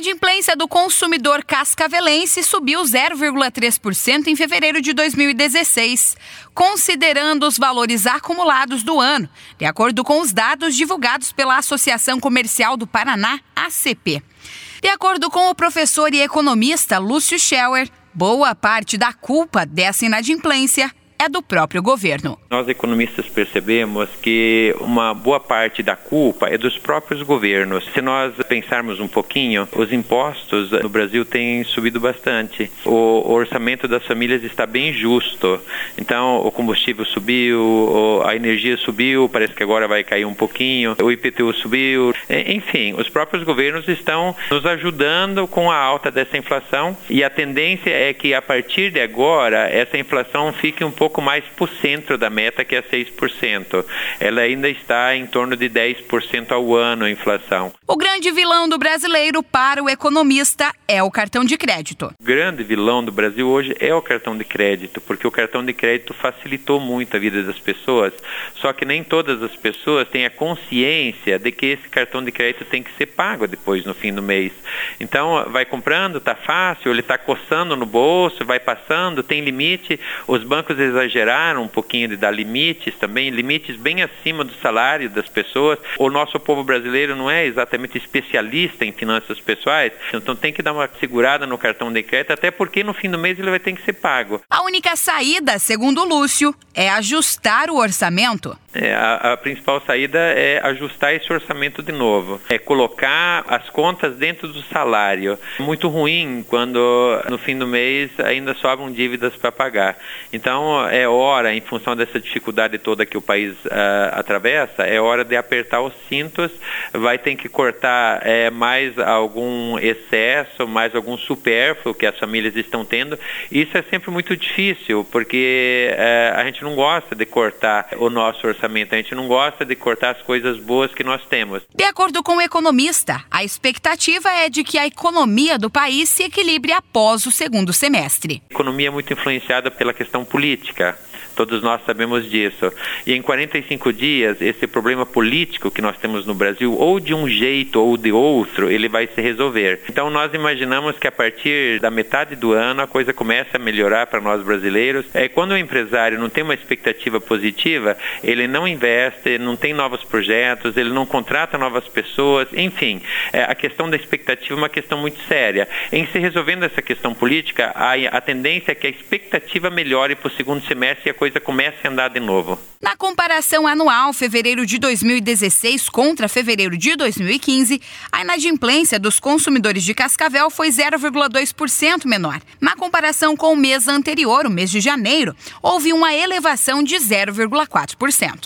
inadimplência do consumidor cascavelense subiu 0,3% em fevereiro de 2016, considerando os valores acumulados do ano, de acordo com os dados divulgados pela Associação Comercial do Paraná, ACP. De acordo com o professor e economista Lúcio Schauer, boa parte da culpa dessa inadimplência é do próprio governo. Nós economistas percebemos que uma boa parte da culpa é dos próprios governos. Se nós pensarmos um pouquinho, os impostos no Brasil têm subido bastante. O orçamento das famílias está bem justo. Então, o combustível subiu, a energia subiu, parece que agora vai cair um pouquinho, o IPTU subiu. Enfim, os próprios governos estão nos ajudando com a alta dessa inflação e a tendência é que a partir de agora essa inflação fique um pouco pouco mais por centro da meta, que é 6%. Ela ainda está em torno de 10% ao ano a inflação. O grande vilão do brasileiro para o economista é o cartão de crédito. O grande vilão do Brasil hoje é o cartão de crédito, porque o cartão de crédito facilitou muito a vida das pessoas, só que nem todas as pessoas têm a consciência de que esse cartão de crédito tem que ser pago depois no fim do mês. Então, vai comprando, tá fácil, ele está coçando no bolso, vai passando, tem limite. Os bancos exageraram um pouquinho de dar limites também, limites bem acima do salário das pessoas. O nosso povo brasileiro não é exatamente especialista em finanças pessoais, então tem que dar uma segurada no cartão de crédito, até porque no fim do mês ele vai ter que ser pago. A única saída, segundo Lúcio, é ajustar o orçamento. É, a, a, principal saída é ajustar esse orçamento de novo, é colocar as contas dentro do salário. Muito ruim quando no fim do mês ainda sobram dívidas para pagar. Então é hora, em função dessa dificuldade toda que o país uh, atravessa, é hora de apertar os cintos. Vai ter que cortar é, mais algum excesso, mais algum supérfluo que as famílias estão tendo. Isso é sempre muito difícil porque uh, a gente não gosta de cortar o nosso orçamento orçamento. A gente não gosta de cortar as coisas boas que nós temos. De acordo com o economista, a expectativa é de que a economia do país se equilibre após o segundo semestre. A economia é muito influenciada pela questão política. Todos nós sabemos disso. E em 45 dias, esse problema político que nós temos no Brasil, ou de um jeito ou de outro, ele vai se resolver. Então nós imaginamos que a partir da metade do ano a coisa começa a melhorar para nós brasileiros. É quando o empresário não tem uma expectativa positiva, ele não investe, não tem novos projetos, ele não contrata novas pessoas, enfim, é, a questão da expectativa é uma questão muito séria. Em se resolvendo essa questão política, a, a tendência é que a expectativa melhore para o segundo semestre e a coisa comece a andar de novo. Na comparação anual, fevereiro de 2016 contra fevereiro de 2015, a inadimplência dos consumidores de Cascavel foi 0,2% menor. Na comparação com o mês anterior, o mês de janeiro, houve uma elevação de 0,4%.